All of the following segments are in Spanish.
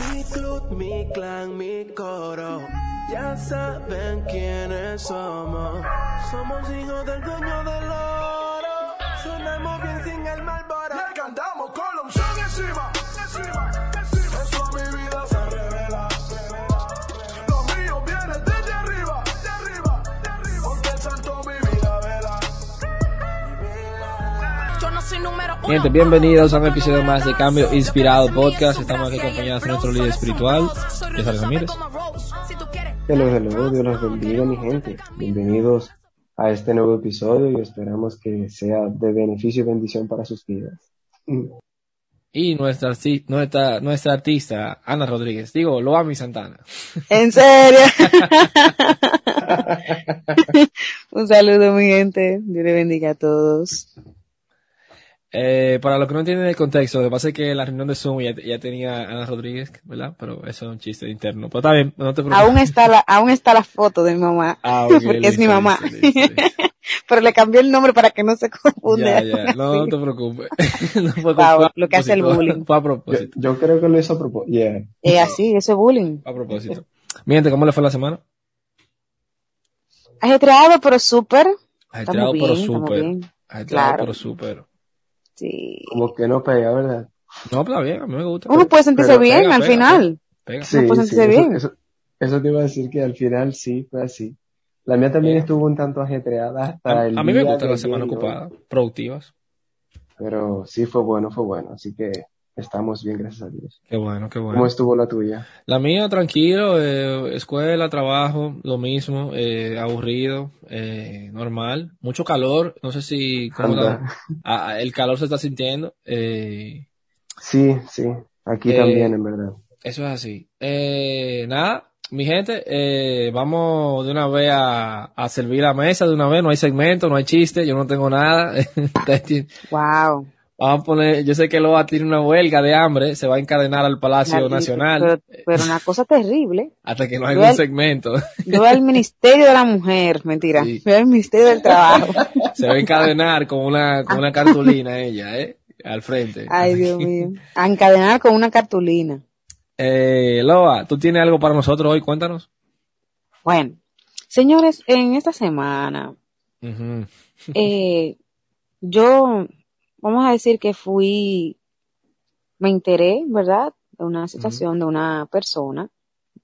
Mi club, mi clan, mi coro. Ya saben quiénes somos. Somos hijos del dueño del oro. Sonamos bien sin el malboro. Gente, bienvenidos a un episodio más de Cambio Inspirado Podcast. Estamos aquí acompañados de nuestro líder espiritual, César Ramírez. Hello, hello, Dios los bendiga mi gente. Bienvenidos a este nuevo episodio y esperamos que sea de beneficio y bendición para sus vidas. Y nuestra, nuestra, nuestra artista, Ana Rodríguez. Digo, Loami Santana. ¿En serio? Un saludo, mi gente. Dios le bendiga a todos. Eh, para los que no entienden el contexto, lo que pasa es que la reunión de Zoom ya, ya tenía a Ana Rodríguez, ¿verdad? Pero eso es un chiste interno. Pero está bien, no te preocupes. Aún está la, aún está la foto de mi mamá. Ah, ok, porque es mi mamá. listo, listo, listo. Pero le cambié el nombre para que no se confunda. Ya, ya, no, no te preocupes. No fue Wow, lo que hace el bullying. Fue a Yo, propósito. yo creo que lo hizo a propósito. Yeah. Es así, eso es bullying. A propósito. Mi gente, ¿cómo le fue la semana? Ajetreado, pero súper. Ajetreado, pero súper. Ajetreado, Claro. pero súper. Sí. Como que no pega, ¿verdad? No, pero está bien, a mí me gusta. Uno puede sentirse pero bien pega, al pega, final. Pega. Sí, sí, sentirse eso, bien. Eso, eso te iba a decir que al final sí fue así. La mía también Bien. estuvo un tanto ajetreada hasta A, el a mí me día gusta la semana ocupada, productivas. Pero sí fue bueno, fue bueno. Así que estamos bien, gracias a Dios. Qué bueno, qué bueno. ¿Cómo estuvo la tuya? La mía, tranquilo, eh, escuela, trabajo, lo mismo, eh, aburrido, eh, normal, mucho calor, no sé si cómo Anda. la- el calor se está sintiendo, eh, Sí, sí. Aquí Eh, también, en verdad. eso es así. Eh, nada, mi gente, eh, vamos de una vez a, a servir la mesa, de una vez, no hay segmento, no hay chiste, yo no tengo nada. Wow. Vamos a poner, yo sé que Loa tiene una huelga de hambre, se va a encadenar al Palacio Nacional Pero, pero una cosa terrible. hasta que no haya Yo- un segmento. Yo al Ministerio de la Mujer, mentira. Sí. Voy al Ministerio del Trabajo. Se va a encadenar con una, con una cartulina ella, ¿eh? Al frente. Ay, Dios mío. A encadenar con una cartulina. Eh, Loa, ¿tú tienes algo para nosotros hoy? Cuéntanos. Bueno, señores, en esta semana, eh, yo, vamos a decir que fui, me enteré, ¿verdad? De una situación de una persona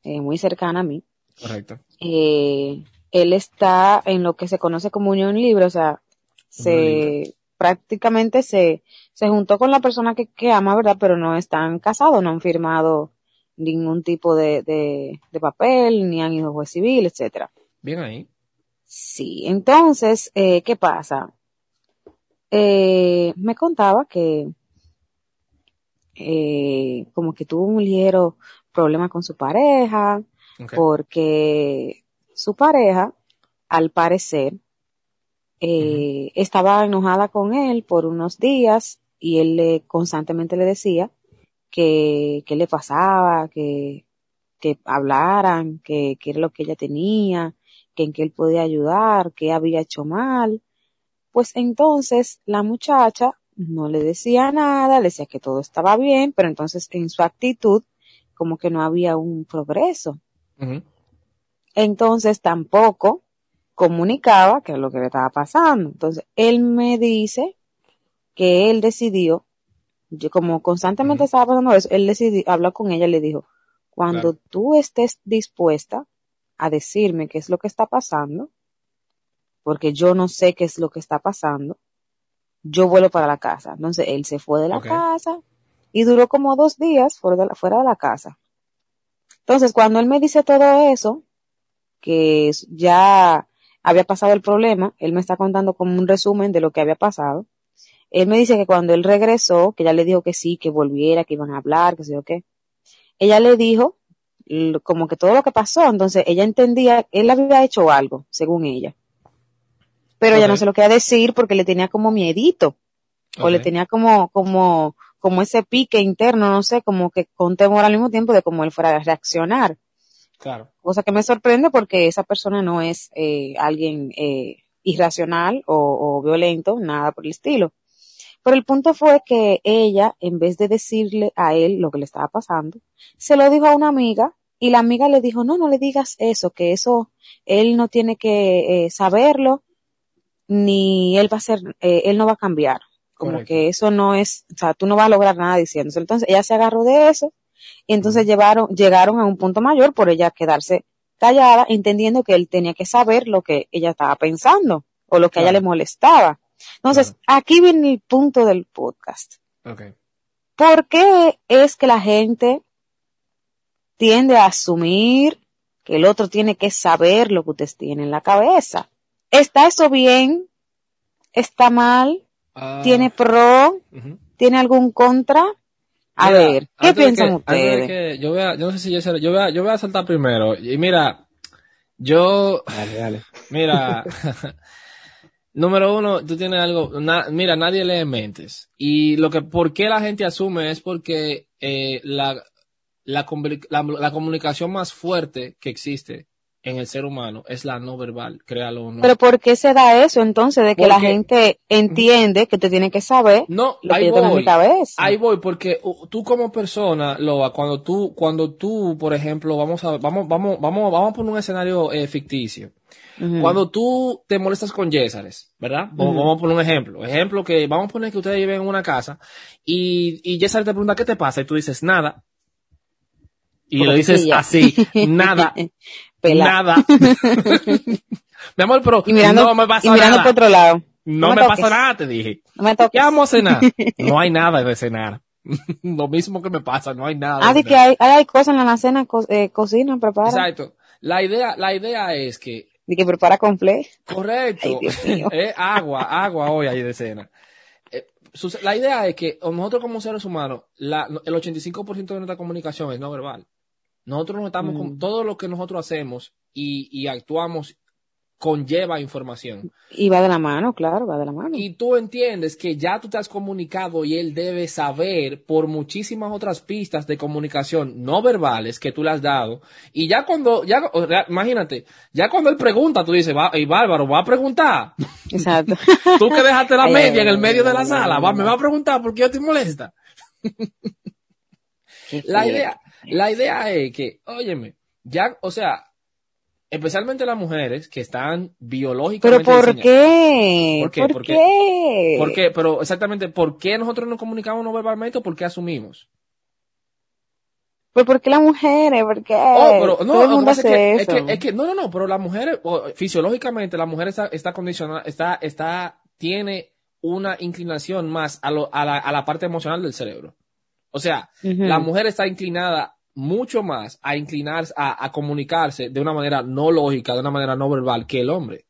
eh, muy cercana a mí. Correcto. Eh, él está en lo que se conoce como unión libre, o sea, se prácticamente se, se juntó con la persona que, que ama, ¿verdad? Pero no están casados, no han firmado ningún tipo de, de, de papel, ni han ido a juez civil, etcétera. Bien ahí. Sí, entonces, eh, ¿qué pasa? Eh, me contaba que eh, como que tuvo un ligero problema con su pareja, porque su pareja, al parecer, eh, estaba enojada con él por unos días y él le constantemente le decía que qué le pasaba, que, que hablaran, que qué era lo que ella tenía, que en qué él podía ayudar, qué había hecho mal. Pues entonces la muchacha no le decía nada, le decía que todo estaba bien, pero entonces en su actitud como que no había un progreso. Entonces tampoco comunicaba qué es lo que le estaba pasando. Entonces él me dice que él decidió, yo como constantemente estaba pasando eso, él decidió, habló con ella y le dijo, cuando Claro. tú estés dispuesta a decirme qué es lo que está pasando, porque yo no sé qué es lo que está pasando, yo vuelo para la casa. Entonces él se fue de la casa y duró como dos días fuera de la, fuera de la casa. Entonces cuando él me dice todo eso, que ya había pasado el problema, él me está contando como un resumen de lo que había pasado. Él me dice que cuando él regresó, que ella le dijo que sí, que volviera, que iban a hablar, que sé yo qué, ella le dijo como que todo lo que pasó, entonces ella entendía, él había hecho algo, según ella. Pero ella no Ok. se lo quería decir porque le tenía como miedito, o le tenía como, como, como ese pique interno, no sé, como que con temor al mismo tiempo de cómo él fuera a reaccionar Claro. cosa que me sorprende porque esa persona no es eh, alguien eh, irracional o, o violento, nada por el estilo. Pero el punto fue que ella, en vez de decirle a él lo que le estaba pasando, se lo dijo a una amiga y la amiga le dijo, no, no le digas eso, que eso él no tiene que eh, saberlo, ni él va a ser, eh, él no va a cambiar. Como Correcto. que eso no es, o sea, tú no vas a lograr nada diciéndose. Entonces ella se agarró de eso y entonces llevaron, llegaron a un punto mayor por ella quedarse callada, entendiendo que él tenía que saber lo que ella estaba pensando o lo que a ella le molestaba. Entonces, aquí viene el punto del podcast. Ok. ¿Por qué es que la gente tiende a asumir que el otro tiene que saber lo que usted tiene en la cabeza? ¿Está eso bien? ¿Está mal? Ah, ¿Tiene pro? ¿Tiene algún contra? A Mira, ver, ¿qué piensan que- ustedes? que yo, voy a, yo no sé si yo, sé- yo, voy a, yo voy a saltar primero. Y mira, yo, Dale, dale. mira, número uno, tú tienes algo, na- mira, nadie lee mentes. Y lo que, ¿por qué la gente asume? Es porque eh, la, la, la, la comunicación más fuerte que existe en el ser humano es la no verbal, créalo o no. Pero ¿por qué se da eso entonces de que la gente entiende que te tiene que saber no, lo ahí voy. cabeza? Ahí voy, porque uh, tú como persona, Loa, cuando tú, cuando tú, por ejemplo, vamos a, vamos, vamos, vamos, vamos a poner un escenario eh, ficticio. Cuando tú te molestas con Yesares, ¿verdad? Vamos-. Vamos a poner un ejemplo. Ejemplo que, vamos a poner que ustedes viven en una casa y, y Yesares te pregunta, ¿qué te pasa? Y tú dices, nada. Y lo dices así, nada, Nada. Mi amor, pero Y mirando, no me pasa y mirando nada. por otro lado. no no me me pasa nada, te dije. No me ¿Qué vamos a cenar? No hay nada de cenar. Lo mismo que me pasa, no hay nada. Ah, de que hay, hay, cosas en la alacena, co eh, cocina, prepara. Exacto. La idea, la idea es que, De que prepara completo. correcto, Ay, eh, agua, agua hoy hay de cena. Eh, la idea es que nosotros como seres humanos, la, el 85% de nuestra comunicación es no verbal. Nosotros nos estamos con Mm. todo lo que nosotros hacemos y, y actuamos conlleva información. Y va de la mano, claro, va de la mano. Y tú entiendes que ya tú te has comunicado y él debe saber por muchísimas otras pistas de comunicación no verbales que tú le has dado. Y ya cuando, ya, imagínate, ya cuando él pregunta, tú dices, va, y Bárbaro, va a preguntar. Exacto. Tú que dejaste la media en el medio de la sala, va, me va a preguntar por qué yo te molesta. La idea, la idea es que, óyeme, ya, o sea, especialmente las mujeres que están Pero biológicamente ¿por diseñadas- qué? ¿Por qué? ¿Por ¿Por qué? qué? ¿Por qué? Pero exactamente, ¿por qué nosotros nos comunicamos no verbalmente o por qué asumimos? ¿Pero por qué las mujeres? ¿Por qué? Oh, pero no, Todo el mundo es hace que, es eso. que, es que- no, no, no, pero la mujer, o, fisiológicamente, la mujer está, está condicionada, está, está, tiene una inclinación más a, lo, a, la, a la parte emocional del cerebro. O sea, la mujer está inclinada mucho más a inclinarse, a, a comunicarse de una manera no lógica, de una manera no verbal que el hombre.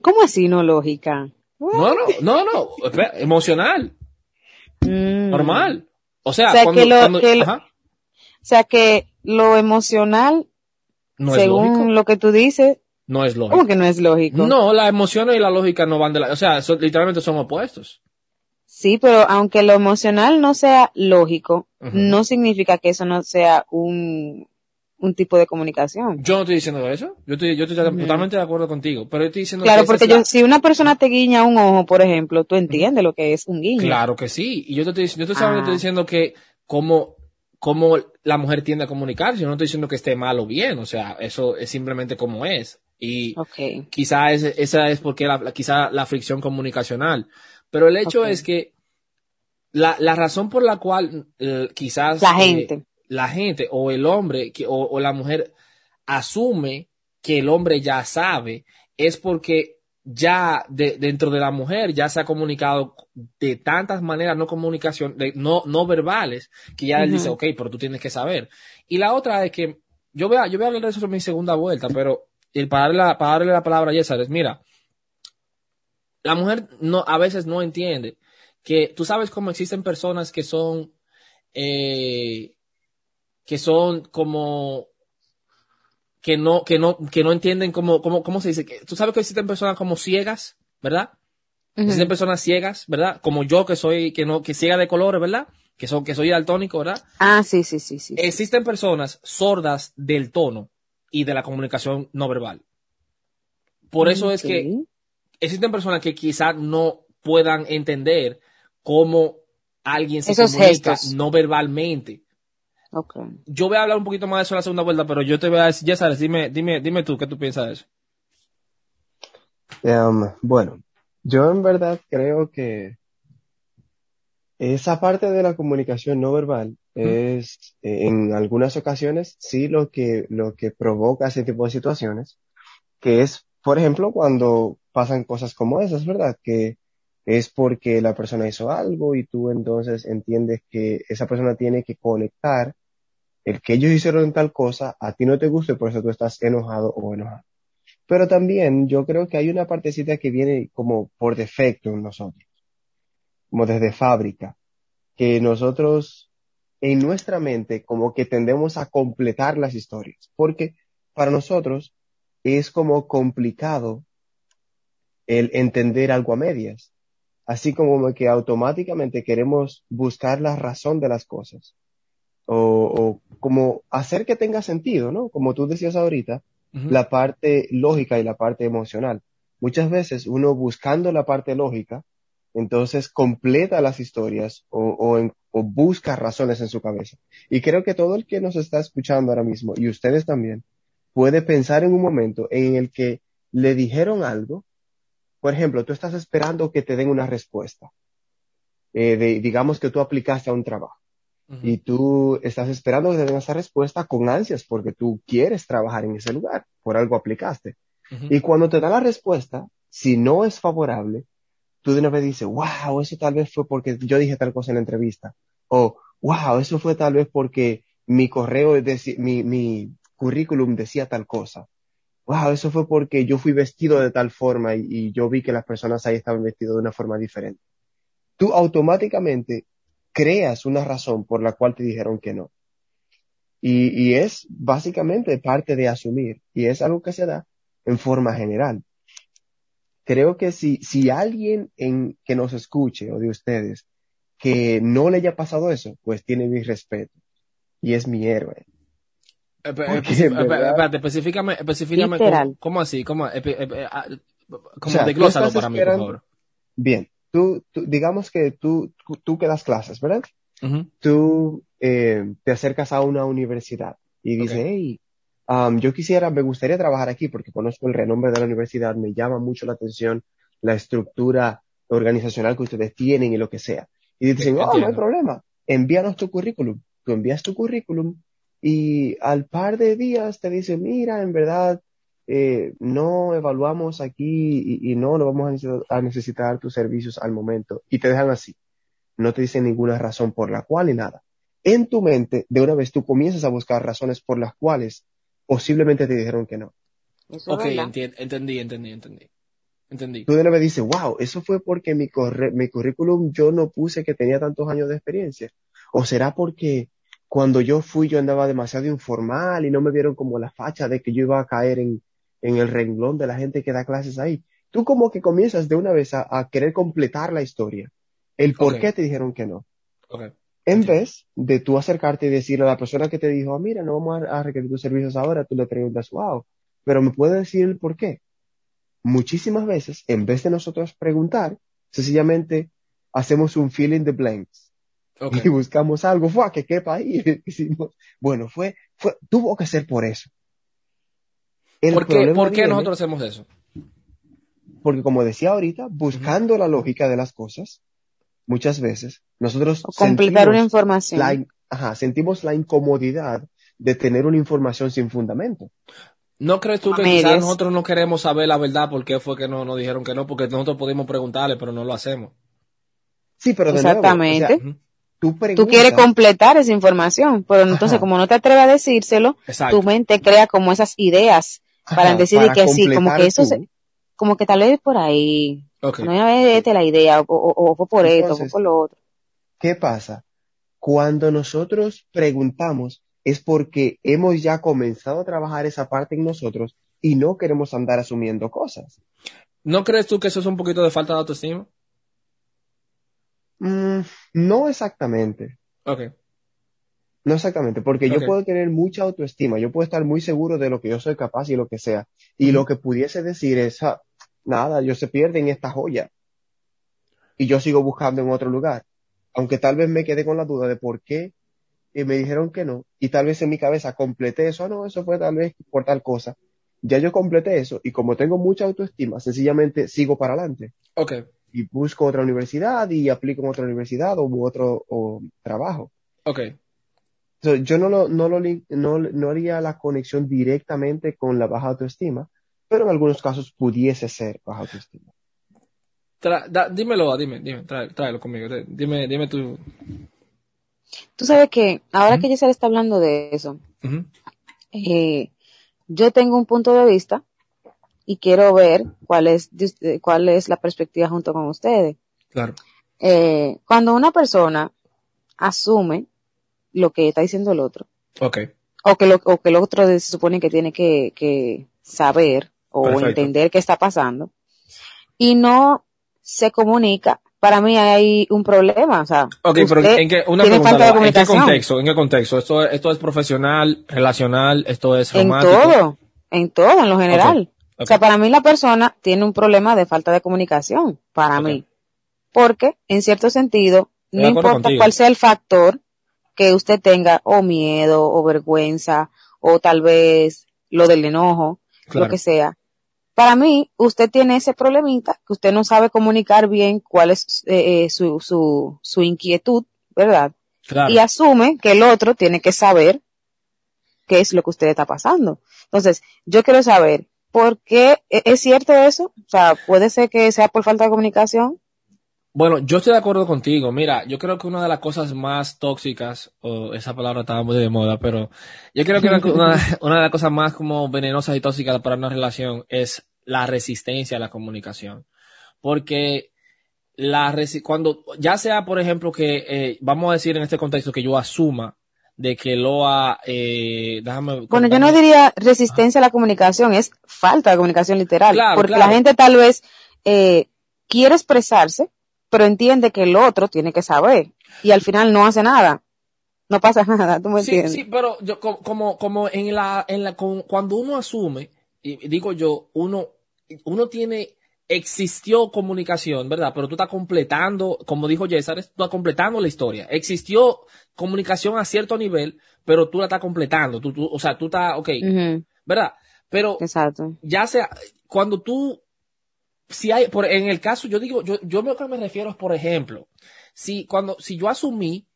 ¿Cómo así no lógica? No, no, no, no, espera, emocional, Mm. normal. O sea, O sea, cuando, que lo- cuando- que lo- O sea que lo emocional, no es según lógico. lo que tú dices, No es lógico. ¿cómo que no es lógico? No, la emoción y la lógica no van de la, o sea, son- literalmente son opuestos. Sí, pero aunque lo emocional no sea lógico, no significa que eso no sea un, un tipo de comunicación. Yo no estoy diciendo eso. Yo estoy, yo estoy totalmente de acuerdo contigo. Pero yo estoy diciendo Claro, que porque la- yo, si una persona te guiña un ojo, por ejemplo, tú entiendes lo que es un guiño. Claro que sí. Y yo te estoy, yo te solamente Ah. estoy diciendo que como, como la mujer tiende a comunicarse, yo no estoy diciendo que esté mal o bien. O sea, eso es simplemente como es. Y Ok. quizá es, esa es porque la, la- quizá la fricción comunicacional. Pero el hecho es que la, la razón por la cual eh, quizás La eh, gente. la gente o el hombre que, o, o la mujer asume que el hombre ya sabe es porque ya de- dentro de la mujer ya se ha comunicado de tantas maneras no comunicación de, no no verbales que ya él dice ok pero tú tienes que saber y la otra es que yo voy a, yo voy a hablar de eso en mi segunda vuelta pero el para darle la, para darle la palabra a Yesar es mira la mujer no a veces no entiende que tú sabes cómo existen personas que son eh, que son como que no que no que no entienden cómo cómo cómo se dice que tú sabes que existen personas como ciegas verdad existen personas ciegas verdad como yo que soy que no que ciega de colores verdad que son que soy daltónico verdad Ah, sí, sí, sí, sí. existen personas sordas del tono y de la comunicación no verbal. Por eso es que existen personas que quizás no puedan entender cómo alguien se Esos comunica gestos. no verbalmente. Ok. Yo voy a hablar un poquito más de eso en la segunda vuelta, pero yo te voy a decir, ya sabes, dime, dime, dime tú, ¿qué tú piensas de eso? Em, bueno, yo en verdad creo que esa parte de la comunicación no verbal es, eh, en algunas ocasiones, sí lo que, lo que provoca ese tipo de situaciones, que es, por ejemplo, cuando pasan cosas como esas, ¿verdad? Que es porque la persona hizo algo y tú entonces entiendes que esa persona tiene que conectar el que ellos hicieron tal cosa, a ti no te gusta y por eso tú estás enojado o enojado. Pero también yo creo que hay una partecita que viene como por defecto en nosotros, como desde fábrica, que nosotros en nuestra mente como que tendemos a completar las historias, porque para nosotros es como complicado el entender algo a medias, así como que automáticamente queremos buscar la razón de las cosas o, o como hacer que tenga sentido, ¿no? Como tú decías ahorita, la parte lógica y la parte emocional. Muchas veces uno buscando la parte lógica, entonces completa las historias o, o, en- o busca razones en su cabeza. Y creo que todo el que nos está escuchando ahora mismo, y ustedes también, puede pensar en un momento en el que le dijeron algo. Por ejemplo, tú estás esperando que te den una respuesta. Eh, de, digamos que tú aplicaste a un trabajo y tú estás esperando que te den esa respuesta con ansias porque tú quieres trabajar en ese lugar, por algo aplicaste. Y cuando te da la respuesta, si no es favorable, tú de una vez dices, wow, eso tal vez fue porque yo dije tal cosa en la entrevista. O, wow, eso fue tal vez porque mi correo, mi, mi currículum decía tal cosa. Wow, eso fue porque yo fui vestido de tal forma y, yo vi que las personas ahí estaban vestidas de una forma diferente. Tú automáticamente creas una razón por la cual te dijeron que no. Y, y es básicamente parte de asumir. Y es algo que se da en forma general. Creo que si, si alguien en, que nos escuche o de ustedes que no le haya pasado eso, pues tiene mi respeto. Y es mi héroe. Espérate, específicame, específicame Literal. cómo, cómo así, cómo, epi- epi- ah, como O sea, desglósalo para mí, por favor. Bien, tú, tú- digamos que tú, tú, tú que das clases, ¿verdad? Ujú. Tú eh, te acercas a una universidad y dices, Ok. hey, um, yo quisiera, me gustaría trabajar aquí porque conozco el renombre de la universidad, me llama mucho la atención la estructura organizacional que ustedes tienen y lo que sea. Y dicen, oh, no hay problema, envíanos tu currículum. Tú envías tu currículum y al par de días te dicen, mira, en verdad, eh, no evaluamos aquí y, y no, no vamos a necesitar, a necesitar tus servicios al momento. Y te dejan así. No te dicen ninguna razón por la cual ni nada. En tu mente, de una vez tú comienzas a buscar razones por las cuales posiblemente te dijeron que no. Eso Ok, enti- entendí, entendí, entendí. Entendí. Tú de una vez dices, wow, eso fue porque mi, corre- mi currículum yo no puse que tenía tantos años de experiencia. O será porque cuando yo fui yo andaba demasiado informal y no me vieron como la facha de que yo iba a caer en, en el renglón de la gente que da clases ahí. Tú como que comienzas de una vez a, a querer completar la historia. El por qué te dijeron que no. Ok. En vez de tú acercarte y decirle a la persona que te dijo, ah, mira, no vamos a, a requerir tus servicios ahora, tú le preguntas, wow, pero me puede decir el por qué. Muchísimas veces, en vez de nosotros preguntar, sencillamente hacemos un fill in the blanks Ok. y buscamos algo, fue que quepa ahí. Decimos, bueno, fue, fue, tuvo que ser por eso. El ¿Por qué, por qué viene nosotros hacemos eso? Porque como decía ahorita, buscando la lógica de las cosas, muchas veces nosotros O completar sentimos una información. la, ajá, sentimos la incomodidad de tener una información sin fundamento. ¿No crees tú A que quizás nosotros no queremos saber la verdad por qué fue que no nos dijeron que no? Porque nosotros pudimos preguntarle, pero no lo hacemos. Sí, pero de nuevo, o sea, Exactamente. Tú quieres completar esa información, pero entonces Ajá. como no te atreves a decírselo, Exacto. tu mente crea como esas ideas para ajá, para que sí, como que eso se- como que tal vez por ahí, no es la idea, o, o- por esto, o por lo otro. ¿Qué pasa? Cuando nosotros preguntamos es porque hemos ya comenzado a trabajar esa parte en nosotros y no queremos andar asumiendo cosas. ¿No crees tú que eso es un poquito de falta de autoestima? Mm, no exactamente. Ok. No exactamente, porque yo puedo tener mucha autoestima, yo puedo estar muy seguro de lo que yo soy capaz y lo que sea. Y lo que pudiese decir es, "Ah, nada, yo se pierde en esta joya. y yo sigo buscando en otro lugar. Aunque tal vez me quedé con la duda de por qué y me dijeron que no, y tal vez en mi cabeza completé eso, ah, no, eso fue tal vez por tal cosa. Ya yo completé eso, y como tengo mucha autoestima, sencillamente sigo para adelante. Ok. Y busco otra universidad y aplico en otra universidad o otro o trabajo. Ok. So, yo no, lo, no, lo, no, no haría la conexión directamente con la baja autoestima, pero en algunos casos pudiese ser baja autoestima. Tra- da- dímelo, dime, dime, trae- tráelo conmigo. Dime, dime tu. Tú sabes que ahora Ujú. que Giselle está hablando de eso, Ujú. eh, yo tengo un punto de vista y quiero ver cuál es, usted- cuál es la perspectiva junto con ustedes. Claro. Eh, cuando una persona asume lo que está diciendo el otro, Ok. o que, lo, o que el otro se supone que tiene que, que saber o Perfecto. entender qué está pasando, y no se comunica, para mí hay un problema, o sea, Ok, pero ¿en qué, una pregunta, falta de ¿en qué contexto? ¿En qué contexto? ¿Esto, esto es profesional, relacional, esto es en romántico? todo, en todo, en lo general. O sea, para mí la persona tiene un problema de falta de comunicación, para mí. Porque, en cierto sentido, Estoy no importa contigo. cuál sea el factor que usted tenga, o miedo, o vergüenza, o tal vez lo del enojo, Claro. lo que sea. Para mí, usted tiene ese problemita que usted no sabe comunicar bien cuál es eh, eh, su, su, su inquietud, ¿verdad? Claro. y asume que el otro tiene que saber qué es lo que usted está pasando. Entonces, yo quiero saber, ¿por qué ¿E- es cierto eso? O sea, puede ser que sea por falta de comunicación. Bueno, yo estoy de acuerdo contigo. Mira, yo creo que una de las cosas más tóxicas, o esa palabra estaba muy de moda, pero yo creo que una, de las cosas más como venenosas y tóxicas para una relación es la resistencia a la comunicación. Porque la cuando, ya sea, por ejemplo, que, eh, vamos a decir en este contexto que yo asuma de que Loa, eh, déjame. Bueno, yo no diría resistencia a la comunicación, es falta de comunicación literal. Claro, porque claro. la gente tal vez eh, quiere expresarse, pero entiende que el otro tiene que saber. Y al final no hace nada. No pasa nada, ¿tú me Sí, entiendes? sí, pero yo co- como, como en la, en la, con- cuando uno asume, y digo yo, uno, uno tiene, existió comunicación, ¿verdad? Pero tú estás completando, como dijo César, tú estás completando la historia. Existió comunicación a cierto nivel, pero tú la estás completando. Tú, tú, o sea, tú estás, ok, ¿verdad? Pero Exacto. ya sea, cuando tú, si hay, por, en el caso, yo digo, yo, yo lo que me refiero es, por ejemplo, si cuando, si yo asumí,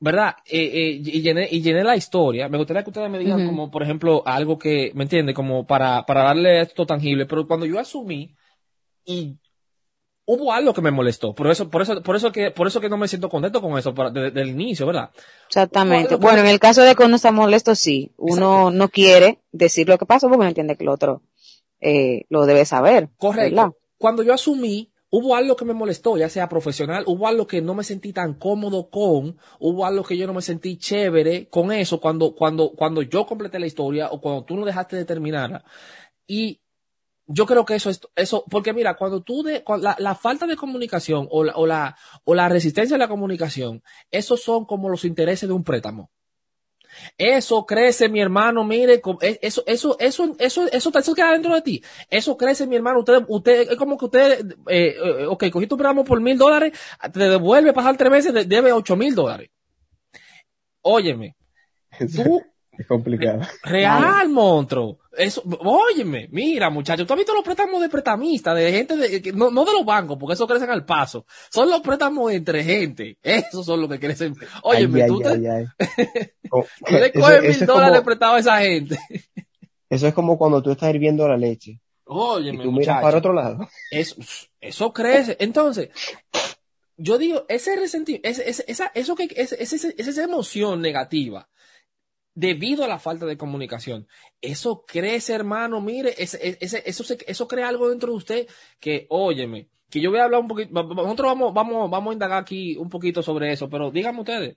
¿verdad? Eh, eh, y llené, y llené la historia, me gustaría que ustedes me digan como, por ejemplo, algo que, ¿me entiende? Como para, para darle esto tangible, pero cuando yo asumí y hubo algo que me molestó, por eso, por eso, por eso que, por eso que no me siento contento con eso para- desde el inicio, ¿verdad? Exactamente. Bueno, en el caso de que uno está molesto, sí. Uno no quiere decir lo que pasó porque no entiende que el otro eh, lo debe saber. Correcto. ¿verdad? Cuando yo asumí, hubo algo que me molestó, ya sea profesional, hubo algo que no me sentí tan cómodo con, hubo algo que yo no me sentí chévere con eso cuando, cuando, cuando yo completé la historia o cuando tú no dejaste de terminarla. Y yo creo que eso es, eso, porque mira, cuando tú de, con la, la falta de comunicación o la, o la, o la resistencia a la comunicación, esos son como los intereses de un préstamo. Eso crece, mi hermano, mire, e- eso, eso, eso, eso, eso, eso queda dentro de ti. Eso crece, mi hermano. Usted, usted, es como que usted, eh, eh, ok, cogiste un préstamo por mil dólares, te devuelve pasar tres meses, de- debe ocho mil dólares. Óyeme, tú, Es complicado. real, monstruo. Eso, óyeme, mira, muchachos, tú has visto los préstamos de prestamista, de gente de, no, no de los bancos, porque eso crecen al paso. Son los préstamos entre gente. Esos son los que crecen. Óyeme, Ay, tú, ay, te, ay, tú le eso- coges mil es dólares como- prestado a esa gente. Eso es como cuando tú estás hirviendo la leche y Óyeme, tú miras para otro lado. Eso, eso crece. Entonces, yo digo, ese resentimiento, ese, ese- esa, eso que, ese- esa emoción negativa, debido a la falta de comunicación, eso crece, hermano, mire, ese, ese, eso, se- eso crea algo dentro de usted que, óyeme, que yo voy a hablar un poquito, nosotros vamos, vamos, vamos a indagar aquí un poquito sobre eso, pero díganme ustedes.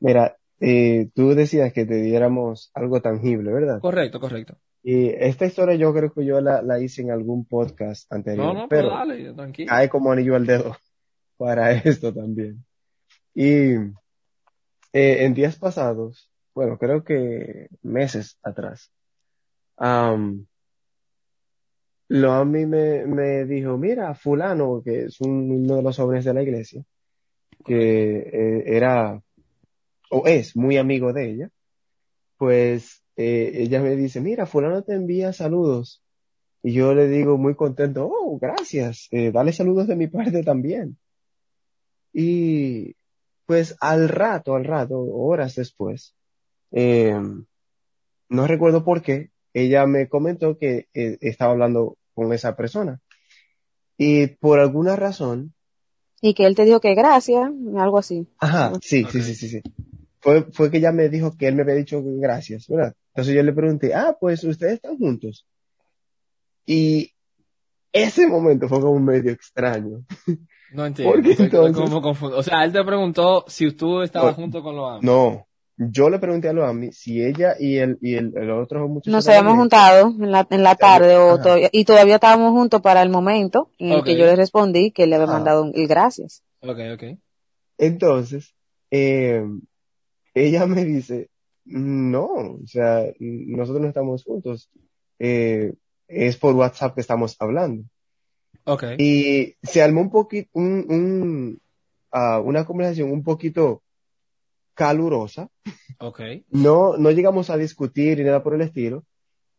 Mira, eh, tú decías que te diéramos algo tangible, ¿verdad? Correcto, correcto. Y esta historia yo creo que yo la, la hice en algún podcast anterior, No, no, pero pero dale, tranquilo. cae como anillo al dedo para esto también. Y eh, en días pasados, bueno, creo que meses atrás, am, lo a mí me, dijo, mira, fulano, que es un- uno de los jóvenes de la iglesia, que eh, era o es muy amigo de ella, pues eh, ella me dice, mira, fulano te envía saludos. Y yo le digo muy contento, oh, gracias, dale saludos de mi parte también. Y pues al rato, al rato, horas después, eh, no recuerdo por qué, ella me comentó que eh, estaba hablando con esa persona. Y por alguna razón, Y que él te dijo que gracias, algo así. ajá, sí, Ok. sí, sí, sí, sí. Fue, fue que ella me dijo que él me había dicho gracias, ¿verdad? Entonces yo le pregunté, ah, pues ustedes están juntos. Y ese momento fue como medio extraño. No entiendo. ¿Por qué estoy- estoy entonces? como. O sea, él te preguntó si tú estabas No. junto con los No, yo le pregunté a Loami si ella y el, y el, el otro muchacho Nos habíamos juntado en la, en la tarde o todavía- y todavía estábamos juntos para el momento en el que yo le respondí que le había Ajá. mandado un- el gracias. Ok, ok. Entonces, eh, ella me dice, no, o sea, nosotros no estamos juntos, eh, es por WhatsApp que estamos hablando. Ok. Y se armó un poquito, un, un, ah, una conversación un poquito calurosa. Ok. No, no llegamos a discutir ni nada por el estilo,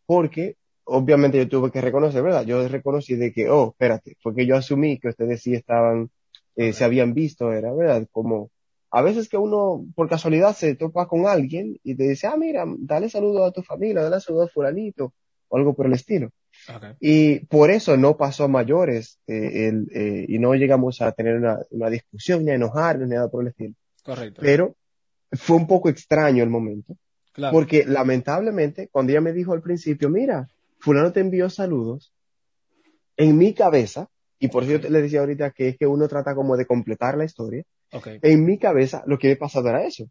porque obviamente yo tuve que reconocer, ¿verdad? Yo reconocí de que, oh, espérate, porque yo asumí que ustedes sí estaban, eh, se habían visto, era, ¿verdad? Como a veces que uno por casualidad se topa con alguien y te dice, ah, mira, dale saludo a tu familia, dale saludo a fulanito, o algo por el estilo. Ok. Y por eso no pasó a mayores eh, el, eh, y no llegamos a tener una, una discusión, ni a enojarnos, ni nada por el estilo. Correcto. Pero fue un poco extraño el momento. Claro. Porque lamentablemente, cuando ella me dijo al principio, mira, fulano te envió saludos, en mi cabeza, y por eso yo te- le decía ahorita que es que uno trata como de completar la historia, Ok. en mi cabeza lo que había pasado era eso.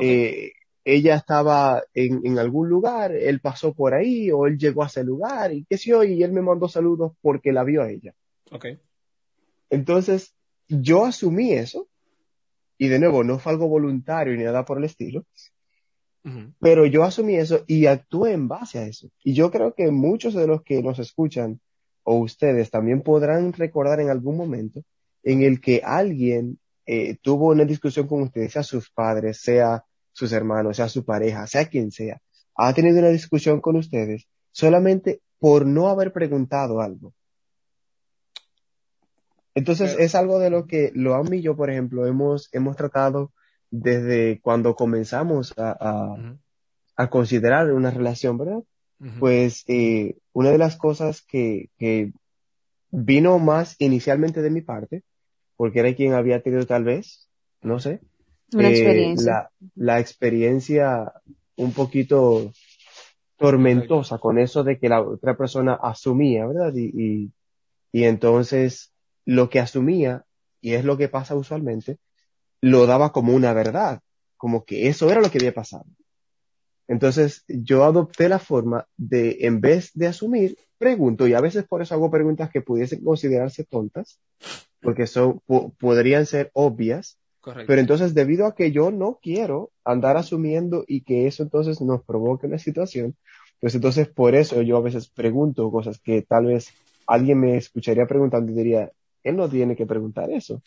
Eh, ella estaba en, en algún lugar, él pasó por ahí, o él llegó a ese lugar, y qué sé yo, y él me mandó saludos porque la vio a ella. Ok. Entonces, yo asumí eso, y de nuevo, no fue algo voluntario ni nada por el estilo, pero yo asumí eso y actué en base a eso. Y yo creo que muchos de los que nos escuchan o ustedes también podrán recordar en algún momento en el que alguien eh, tuvo una discusión con ustedes, sea sus padres, sea sus hermanos, sea su pareja, sea quien sea, ha tenido una discusión con ustedes solamente por no haber preguntado algo. Entonces Pero- es algo de lo que Loam y yo, por ejemplo, hemos, hemos tratado desde cuando comenzamos a, a- considerar una relación, ¿verdad? Pues eh, una de las cosas que, que vino más inicialmente de mi parte, porque era quien había tenido tal vez, no sé, Una eh, experiencia. la, la experiencia un poquito tormentosa con eso de que la otra persona asumía, ¿verdad? Y, y, y entonces lo que asumía, y es lo que pasa usualmente, lo daba como una verdad, como que eso era lo que había pasado. Entonces yo adopté la forma de, en vez de asumir, pregunto, y a veces por eso hago preguntas que pudiesen considerarse tontas, porque son, po- podrían ser obvias, Correcto. pero entonces, debido a que yo no quiero andar asumiendo y que eso entonces nos provoque una situación, pues entonces por eso yo a veces pregunto cosas que tal vez alguien me escucharía preguntando y diría, él no tiene que preguntar eso.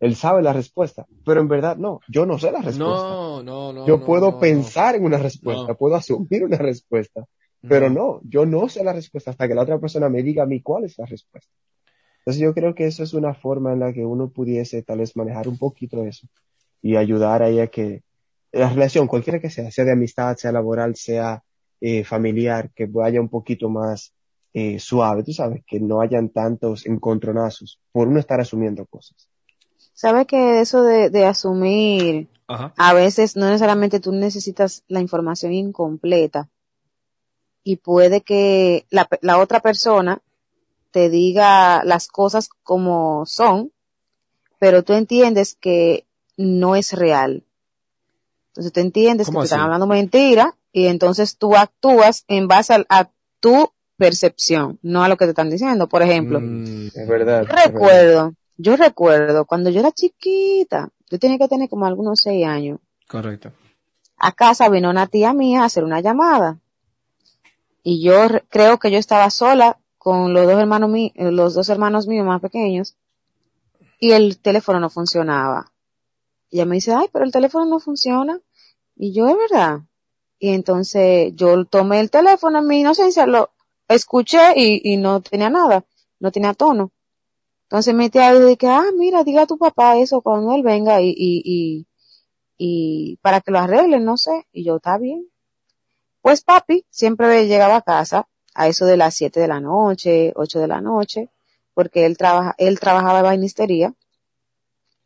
Él sabe la respuesta, pero en verdad no, yo no sé la respuesta. no, no, no. yo no, puedo no, pensar en una respuesta, puedo asumir una respuesta, pero no, yo no sé la respuesta hasta que la otra persona me diga a mí cuál es la respuesta. Entonces yo creo que eso es una forma en la que uno pudiese tal vez manejar un poquito eso y ayudar a ella que la relación, cualquiera que sea, sea de amistad, sea laboral, sea eh, familiar, que vaya un poquito más eh, suave, tú sabes, que no hayan tantos encontronazos por uno estar asumiendo cosas. ¿Sabes que eso de, de asumir, Ajá. a veces no necesariamente tú necesitas la información incompleta y puede que la, pe- la otra persona te diga las cosas como son, pero tú entiendes que no es real. Entonces tú entiendes que ¿Cómo te están así? hablando mentira y entonces tú actúas en base a, a tu percepción, no a lo que te están diciendo. Por ejemplo, Mm, Es verdad. yo es verdad. recuerdo, yo recuerdo cuando yo era chiquita, yo tenía que tener como algunos seis años. correcto. A casa vino una tía mía a hacer una llamada. Y yo re- creo que yo estaba sola con los dos hermanos míos, los dos hermanos míos más pequeños, y el teléfono no funcionaba. Y ella me dice, ay, pero el teléfono no funciona. Y yo, es verdad. Y entonces yo tomé el teléfono en mi inocencia, lo escuché y, no tenía nada, no tenía tono. Entonces mi tía que, ah, mira, diga a tu papá eso cuando él venga y, y, y, y para que lo arreglen, no sé. Y yo, está bien. Pues papi siempre llegaba a casa a eso de las 7 de la noche, 8 de la noche, porque él trabaja, él trabajaba en bainistería.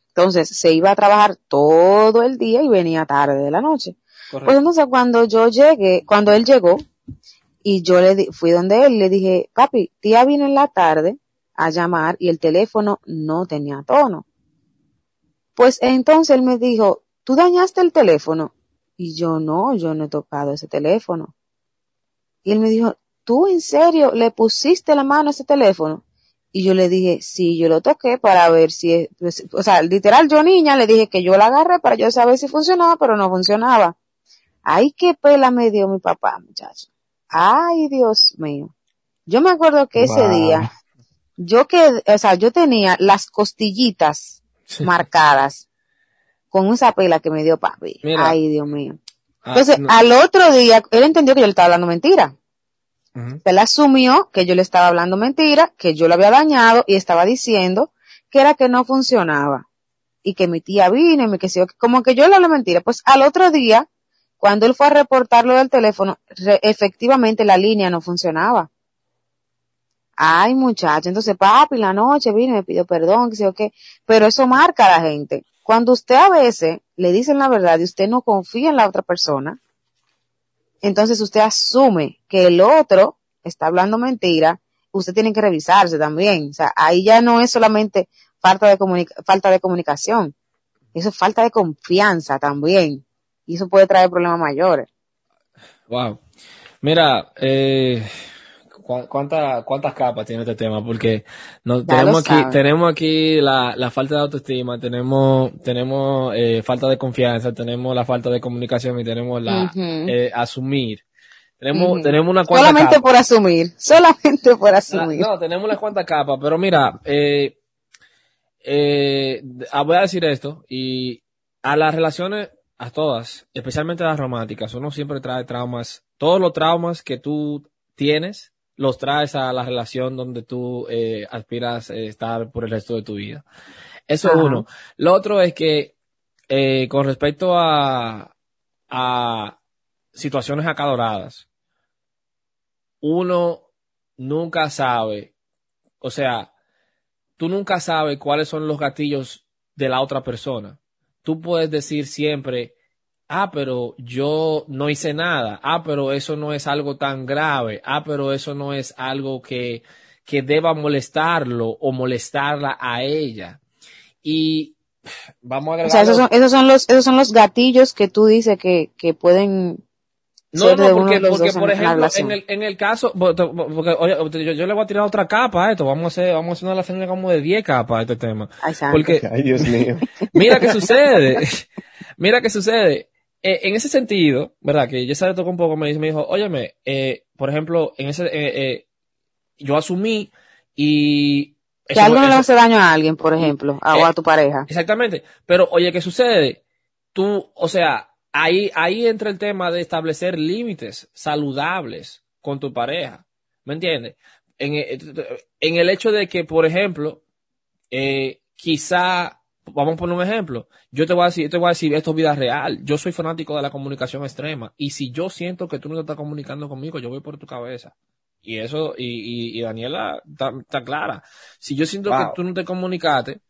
Entonces se iba a trabajar todo el día y venía tarde de la noche. Correcto. Pues entonces cuando yo llegué, cuando él llegó, y yo le di- fui donde él le dije, papi, tía vino en la tarde a llamar y el teléfono no tenía tono. Pues entonces él me dijo, ¿tú dañaste el teléfono? Y yo no, yo no he tocado ese teléfono. Y él me dijo, ¿tú en serio le pusiste la mano a ese teléfono? Y yo le dije, sí, yo lo toqué para ver si, es- pues, o sea, literal yo niña le dije que yo la agarré para yo saber si funcionaba, pero no funcionaba. Ay, qué pela me dio mi papá, muchacho. Ay, Dios mío. Yo me acuerdo que ese Wow. día, yo que, o sea, yo tenía las costillitas Sí. marcadas con esa pela que me dio papi. Mira. Ay, Dios mío. Ah, Entonces, no. al otro día, él entendió que yo le estaba hablando mentira. Ujú. Él asumió que yo le estaba hablando mentira, que yo lo había dañado y estaba diciendo que era que no funcionaba. Y que mi tía vino y me que como que yo le hablé mentira. Pues al otro día, cuando él fue a reportar lo del teléfono, efectivamente la línea no funcionaba. Ay, muchacho, entonces papi, la noche vino y me pidió perdón, que sé yo qué. Pero eso marca a la gente. Cuando usted a veces le dicen la verdad y usted no confía en la otra persona, entonces usted asume que el otro está hablando mentira, usted tiene que revisarse también. O sea, ahí ya no es solamente falta de, falta de comunicación, eso es falta de confianza también. Y eso puede traer problemas mayores. Wow. Mira, eh, ¿cu- cuánta- ¿cuántas capas tiene este tema? Porque no, tenemos aquí, tenemos aquí la, la falta de autoestima, tenemos, tenemos eh, falta de confianza, tenemos la falta de comunicación y tenemos la eh, asumir. Tenemos, tenemos una cuanta Solamente capa. por asumir, solamente por Ah, asumir. No, tenemos unas cuantas capas, pero mira, eh, eh, ah, voy a decir esto, y a las relaciones, a todas, especialmente a las románticas, uno siempre trae traumas, todos los traumas que tú tienes, los traes a la relación donde tú eh, aspiras eh, estar por el resto de tu vida. Eso es uno. Lo otro es que, eh, con respecto a, a situaciones acaloradas, uno nunca sabe, o sea, tú nunca sabes cuáles son los gatillos de la otra persona. Tú puedes decir siempre, ah, pero yo no hice nada, ah, pero eso no es algo tan grave, ah, pero eso no es algo que, que deba molestarlo o molestarla a ella. Y vamos a O agregar. sea, esos son, esos son los, esos son los gatillos que tú dices que, que pueden No, ser de no, uno porque, de los porque dos por en ejemplo, en el, en el caso, porque, oye, yo, yo le voy a tirar otra capa a esto, vamos a hacer, vamos a hacer una relación como de 10 capas a este tema. Ay, santo. Porque, Ay, Dios mío. mira qué sucede, mira qué sucede. Eh, en ese sentido, ¿verdad? Que ya se le tocó un poco, me, dijo, óyeme, eh, por ejemplo, en ese, eh, eh, yo asumí y... que eso- algo no le hace daño a alguien, por ejemplo, a, o a tu pareja. Exactamente. Pero, oye, ¿qué sucede? Tú, o sea, ahí, ahí entra el tema de establecer límites saludables con tu pareja. ¿Me entiendes? En, en el hecho de que, por ejemplo, eh, quizá, vamos a poner un ejemplo. Yo te voy a decir, yo te voy a decir, esto es vida real. Yo soy fanático de la comunicación extrema. Y si yo siento que tú no te estás comunicando conmigo, yo voy por tu cabeza. Y eso, y, y, y Daniela está, está clara. Si yo siento Wow. que tú no te comunicaste,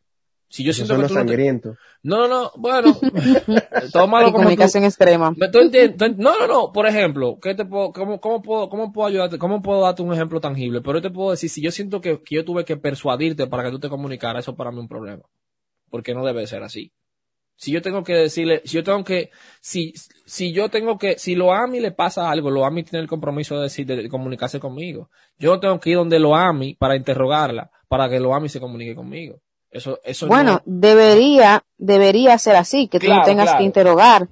si yo siento que tú no te, sangriento. no, no, no, bueno, tómalo como tú. comunicación extrema. Tú tú no, no, no, por ejemplo, ¿qué te puedo, cómo, cómo puedo, cómo puedo ayudarte, cómo puedo darte un ejemplo tangible? Pero yo te puedo decir, si yo siento que, que yo tuve que persuadirte para que tú te comunicaras, eso para mí es un problema. Porque no debe ser así. Si yo tengo que decirle, si yo tengo que, si, si yo tengo que, si lo AMI le pasa algo, lo AMI tiene el compromiso de decir, de comunicarse conmigo. Yo no tengo que ir donde lo AMI para interrogarla, para que lo AMI se comunique conmigo. Eso, eso Bueno, no- debería, debería ser así, que tú Claro, no tengas claro. que interrogar.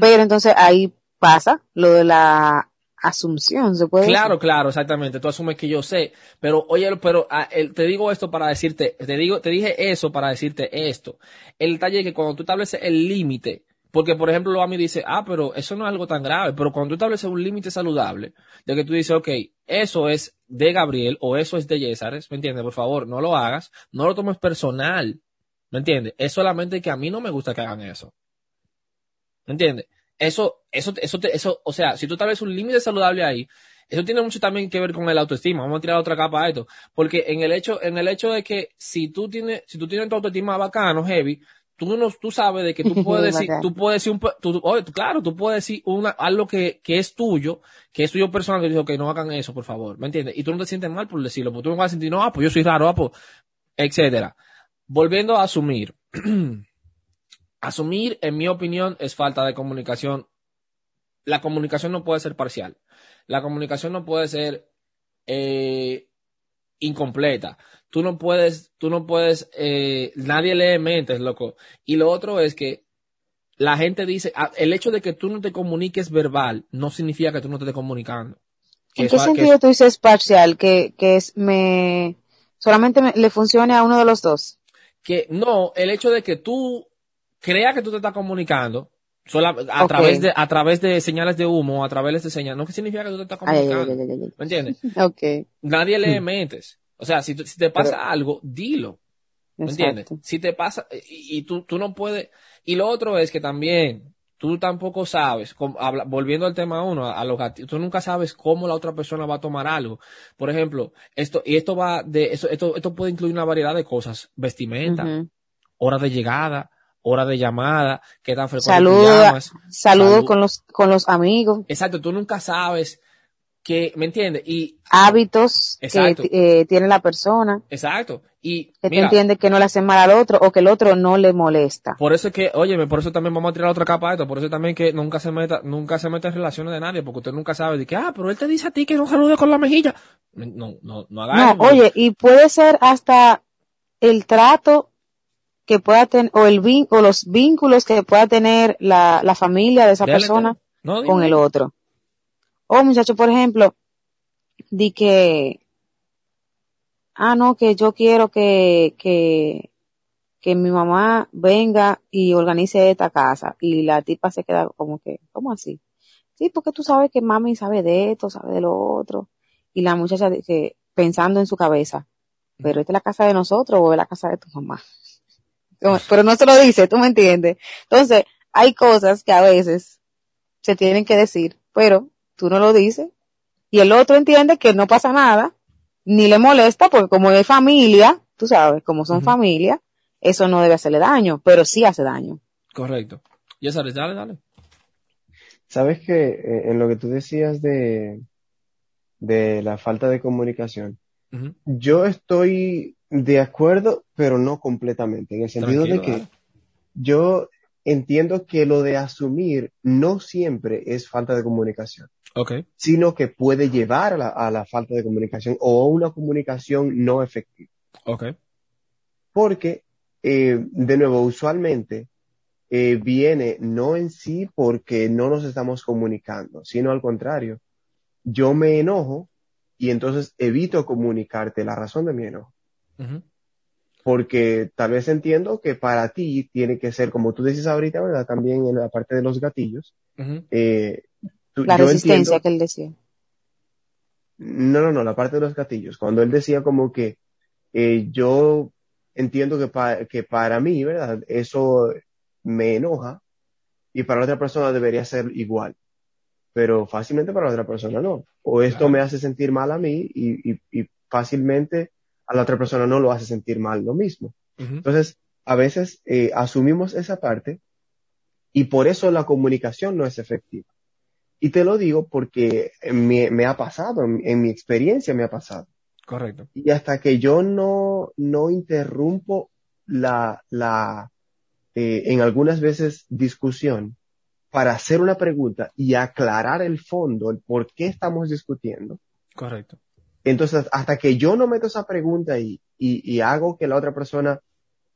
Pero entonces ahí pasa lo de la asunción, se puede Claro, decir. claro, exactamente. Tú asumes que yo sé, pero oye, pero ah, el- te digo esto para decirte, te digo, te dije eso para decirte esto. El detalle es que cuando tú estableces el límite, porque por ejemplo a mí dice, ah, pero eso no es algo tan grave, pero cuando tú estableces un límite saludable, de que tú dices, ok, eso es de Gabriel o eso es de Yesares, ¿me entiendes? Por favor, no lo hagas, no lo tomes personal, ¿me entiendes? Es solamente que a mí no me gusta que hagan eso. ¿Me entiendes? Eso, eso, eso, te- eso, o sea, si tú estableces un límite saludable ahí, eso tiene mucho también que ver con el autoestima. Vamos a tirar otra capa a esto. Porque en el hecho, en el hecho de que si tú tienes, si tú tienes tu autoestima bacano, heavy, tú no, tú sabes de que tú puedes decir, tú puedes decir un, tú- claro, tú puedes decir una, algo que, que es tuyo, que es tuyo personal, que dices, ok, no hagan eso, por favor, ¿me entiendes? Y tú no te sientes mal por decirlo, porque tú no vas a sentir, no, ah, pues yo soy raro, ah, pues, etcétera. Volviendo a asumir. asumir, en mi opinión, es falta de comunicación. La comunicación no puede ser parcial. La comunicación no puede ser eh, incompleta. Tú no puedes, tú no puedes, eh, nadie lee mentes, loco. Y lo otro es que la gente dice, ah, el hecho de que tú no te comuniques verbal no significa que tú no te estés comunicando. Que ¿En qué eso- que sentido tú dices parcial? Que, que es, me, solamente me- le funcione a uno de los dos. que no, el hecho de que tú creas que tú te estás comunicando sola- a través de a través de señales de humo, a través de señales, no que significa que tú te estás comunicando. ay, ay, ay. ¿Me entiendes? Ok. Nadie lee mentes. O sea, si, si te pasa algo, dilo. ¿Me entiendes? Si te pasa, y, y tú, tú no puedes. Y lo otro es que también, tú tampoco sabes, como habla- volviendo al tema uno, a, a los gatillos, tú nunca sabes cómo la otra persona va a tomar algo. Por ejemplo, esto, y esto va de, eso, esto, esto puede incluir una variedad de cosas. Vestimenta, hora de llegada, hora de llamada, qué tan frecuente Saluda, llamas. saludo Salud. con los, con los amigos, Exacto, tú nunca sabes que, ¿me entiendes? Y, hábitos Exacto. que eh, tiene la persona, exacto. Y, que mira, tú entiendes que no le hace mal al otro o que el otro no le molesta. Por eso es que, óyeme, por eso también vamos a tirar otra capa de esto, por eso también que nunca se meta, nunca se meta en relaciones de nadie, porque usted nunca sabe de que, ah, pero él te dice a ti que no salude con la mejilla. No, no, no haga No, eso, oye, y puede ser hasta el trato que pueda tener, o el vin, o los vínculos que pueda tener la, la familia de esa persona. No, con el otro. O muchacho, por ejemplo, di que, ah, no, que yo quiero que, que, que mi mamá venga y organice esta casa. Y la tipa se queda como que, ¿cómo así? Sí, porque tú sabes que mami sabe de esto, sabe de lo otro. Y la muchacha dice, pensando en su cabeza, pero esta es la casa de nosotros o es la casa de tu mamá. Pero no se lo dice, tú me entiendes. Entonces, hay cosas que a veces se tienen que decir, pero tú no lo dices y el otro entiende que no pasa nada, ni le molesta, porque como es familia, tú sabes, como son familia, eso no debe hacerle daño, pero sí hace daño. Correcto. Ya sabes, dale, dale. Sabes que eh, en lo que tú decías de, de la falta de comunicación, yo estoy de acuerdo, pero no completamente, en el sentido Tranquilo, de que dale. yo entiendo que lo de asumir no siempre es falta de comunicación, Ok. sino que puede llevar a la, a la falta de comunicación o a una comunicación no efectiva. Ok. Porque, eh, de nuevo, usualmente eh, viene no en sí porque no nos estamos comunicando, sino al contrario. Yo me enojo y entonces evito comunicarte la razón de mi enojo. Porque tal vez entiendo que para ti tiene que ser, como tú decís ahorita, ¿verdad? También en la parte de los gatillos. Eh, tú- La yo resistencia entiendo- que él decía. No, no, no, la parte de los gatillos. Cuando él decía como que eh, yo entiendo que, pa- que para mí, ¿verdad? Eso me enoja y para la otra persona debería ser igual. Pero fácilmente para la otra persona no. O esto Claro. me hace sentir mal a mí y, y, y fácilmente a la otra persona no lo hace sentir mal lo mismo. Entonces, a veces eh, asumimos esa parte y por eso la comunicación no es efectiva. Y te lo digo porque me, me ha pasado, en, en mi experiencia me ha pasado. Correcto. Y hasta que yo no, no interrumpo la, la eh, en algunas veces discusión para hacer una pregunta y aclarar el fondo, el por qué estamos discutiendo, Correcto. Entonces, hasta que yo no meto esa pregunta ahí y, y hago que la otra persona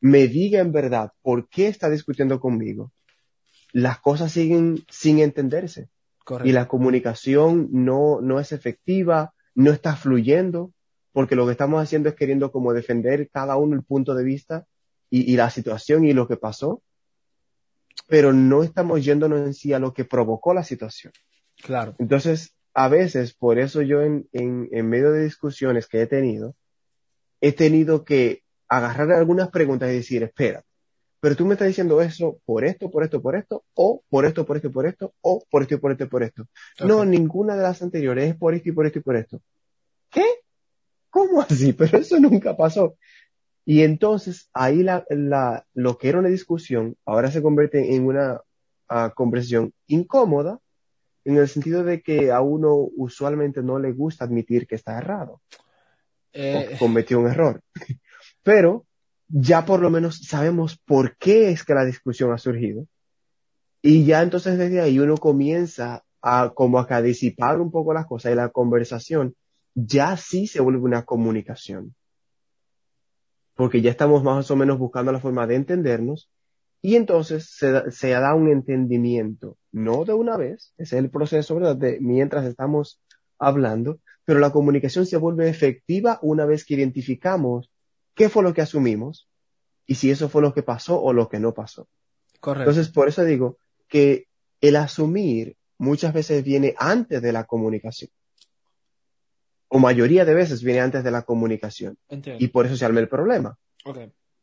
me diga en verdad por qué está discutiendo conmigo, las cosas siguen sin entenderse. Correcto. y la comunicación no, no es efectiva, no está fluyendo, porque lo que estamos haciendo es queriendo como defender cada uno el punto de vista y, y la situación y lo que pasó, pero no estamos yéndonos en sí a lo que provocó la situación. Claro. Entonces, a veces, por eso yo en, en, en medio de discusiones que he tenido, he tenido que agarrar algunas preguntas y decir, espera, pero tú me estás diciendo eso por esto, por esto, por esto, o por esto, por esto, por esto, o por esto por esto por esto. No, ninguna de las anteriores es por esto y por esto y por esto. ¿Qué? ¿Cómo así? Pero eso nunca pasó. Y entonces ahí la, la, lo que era una discusión ahora se convierte en una ah, conversación incómoda en el sentido de que a uno usualmente no le gusta admitir que está errado o Eh, que cometió un error. Pero ya por lo menos sabemos por qué es que la discusión ha surgido. Y ya entonces desde ahí uno comienza a como a disipar un poco las cosas y la conversación ya sí se vuelve una comunicación. Porque ya estamos más o menos buscando la forma de entendernos y entonces se, da- se da un entendimiento, no de una vez, ese es el proceso, ¿verdad? De mientras estamos hablando, pero la comunicación se vuelve efectiva una vez que identificamos qué fue lo que asumimos y si eso fue lo que pasó o lo que no pasó. correcto. Entonces, por eso digo que el asumir muchas veces viene antes de la comunicación. O mayoría de veces viene antes de la comunicación. Entiendo. Y por eso se arma el problema.